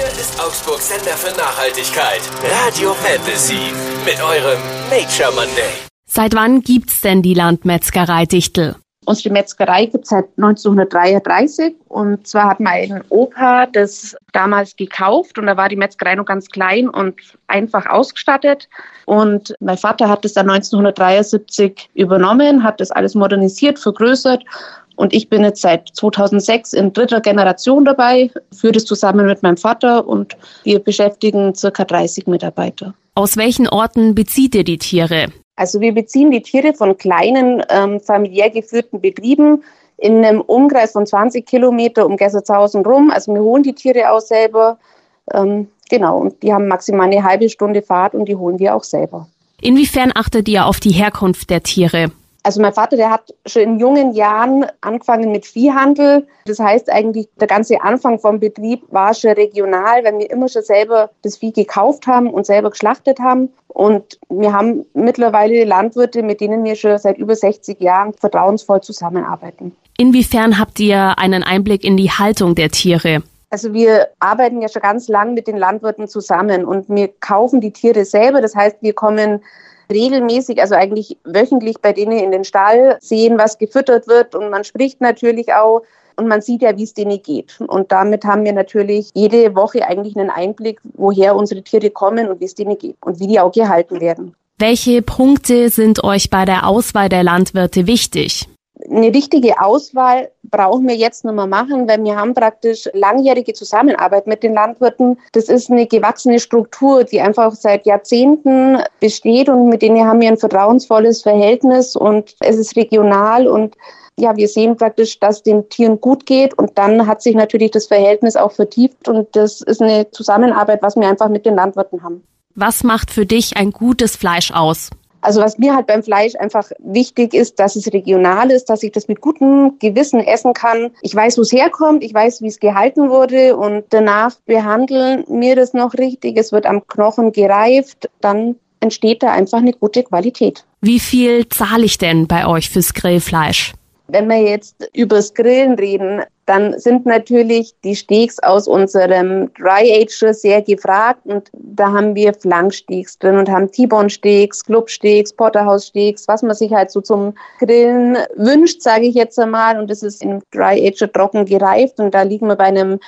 Hier ist Augsburg Sender für Nachhaltigkeit. Radio Fantasy. Mit eurem Nature Monday. Seit wann gibt's denn die Landmetzgerei Dichtel? Unsere Metzgerei gibt es seit 1933 und zwar hat mein Opa das damals gekauft und da war die Metzgerei noch ganz klein und einfach ausgestattet und mein Vater hat es dann 1973 übernommen, hat das alles modernisiert, vergrößert und ich bin jetzt seit 2006 in dritter Generation dabei, führe das zusammen mit meinem Vater und wir beschäftigen circa 30 Mitarbeiter. Aus welchen Orten bezieht ihr die Tiere? Also wir beziehen die Tiere von kleinen ähm, familiär geführten Betrieben in einem Umkreis von 20 Kilometer um Gessertshausen rum. Also wir holen die Tiere auch selber. Ähm, genau, und die haben maximal eine halbe Stunde Fahrt und die holen wir auch selber. Inwiefern achtet ihr auf die Herkunft der Tiere? Also mein Vater, der hat schon in jungen Jahren angefangen mit Viehhandel. Das heißt eigentlich, der ganze Anfang vom Betrieb war schon regional, weil wir immer schon selber das Vieh gekauft haben und selber geschlachtet haben. Und wir haben mittlerweile Landwirte, mit denen wir schon seit über 60 Jahren vertrauensvoll zusammenarbeiten. Inwiefern habt ihr einen Einblick in die Haltung der Tiere? Also wir arbeiten ja schon ganz lang mit den Landwirten zusammen und wir kaufen die Tiere selber. Das heißt, wir kommen regelmäßig, also eigentlich wöchentlich bei denen in den Stall sehen, was gefüttert wird und man spricht natürlich auch und man sieht ja, wie es denen geht. Und damit haben wir natürlich jede Woche eigentlich einen Einblick, woher unsere Tiere kommen und wie es denen geht und wie die auch gehalten werden. Welche Punkte sind euch bei der Auswahl der Landwirte wichtig? eine richtige Auswahl brauchen wir jetzt mal machen, weil wir haben praktisch langjährige Zusammenarbeit mit den Landwirten. Das ist eine gewachsene Struktur, die einfach seit Jahrzehnten besteht und mit denen haben wir ein vertrauensvolles Verhältnis und es ist regional und ja, wir sehen praktisch, dass den Tieren gut geht und dann hat sich natürlich das Verhältnis auch vertieft und das ist eine Zusammenarbeit, was wir einfach mit den Landwirten haben. Was macht für dich ein gutes Fleisch aus? Also was mir halt beim Fleisch einfach wichtig ist, dass es regional ist, dass ich das mit gutem Gewissen essen kann. Ich weiß, wo es herkommt, ich weiß, wie es gehalten wurde und danach behandeln wir das noch richtig. Es wird am Knochen gereift, dann entsteht da einfach eine gute Qualität. Wie viel zahle ich denn bei euch fürs Grillfleisch? Wenn wir jetzt übers Grillen reden, dann sind natürlich die Steaks aus unserem Dry Age sehr gefragt und da haben wir Flanksteaks drin und haben T-Bone Steaks, Club Steaks, Porterhouse Steaks, was man sich halt so zum Grillen wünscht, sage ich jetzt einmal und das ist im Dry Age trocken gereift und da liegen wir bei einem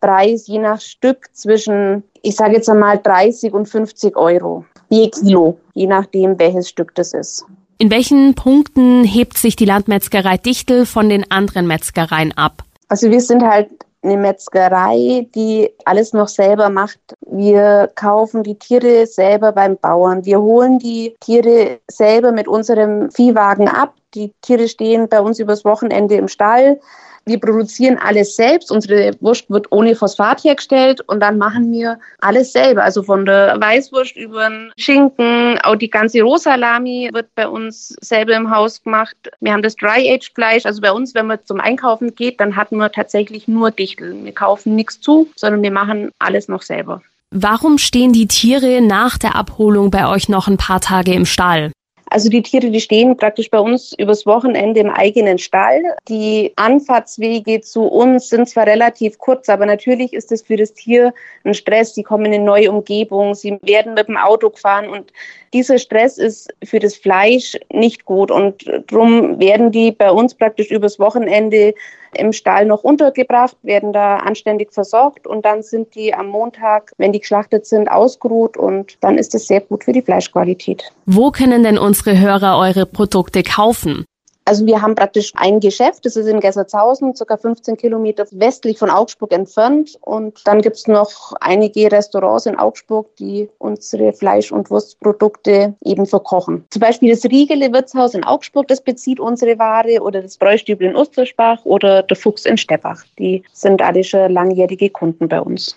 Preis je nach Stück zwischen, ich sage jetzt einmal 30 und 50 Euro je Kilo, je nachdem welches Stück das ist. In welchen Punkten hebt sich die Landmetzgerei Dichtel von den anderen Metzgereien ab? Also wir sind halt eine Metzgerei, die alles noch selber macht. Wir kaufen die Tiere selber beim Bauern. Wir holen die Tiere selber mit unserem Viehwagen ab. Die Tiere stehen bei uns übers Wochenende im Stall. Wir produzieren alles selbst. Unsere Wurst wird ohne Phosphat hergestellt und dann machen wir alles selber. Also von der Weißwurst über den Schinken, auch die ganze Rohsalami wird bei uns selber im Haus gemacht. Wir haben das Dry-Aged-Fleisch. Also bei uns, wenn man zum Einkaufen geht, dann hat man tatsächlich nur Dichtel. Wir kaufen nichts zu, sondern wir machen alles noch selber. Warum stehen die Tiere nach der Abholung bei euch noch ein paar Tage im Stall? Also die Tiere, die stehen praktisch bei uns übers Wochenende im eigenen Stall. Die Anfahrtswege zu uns sind zwar relativ kurz, aber natürlich ist es für das Tier ein Stress. Sie kommen in eine neue Umgebung, sie werden mit dem Auto gefahren und dieser Stress ist für das Fleisch nicht gut und darum werden die bei uns praktisch übers Wochenende im Stall noch untergebracht, werden da anständig versorgt und dann sind die am Montag, wenn die geschlachtet sind, ausgeruht und dann ist es sehr gut für die Fleischqualität. Wo können denn unsere Hörer eure Produkte kaufen? Also wir haben praktisch ein Geschäft, das ist in Gessertshausen, circa 15 Kilometer westlich von Augsburg entfernt. Und dann gibt es noch einige Restaurants in Augsburg, die unsere Fleisch- und Wurstprodukte eben verkochen. Zum Beispiel das Riegele Wirtshaus in Augsburg, das bezieht unsere Ware, oder das Bräustübel in Ostersbach oder der Fuchs in Steppach. Die sind alle schon langjährige Kunden bei uns.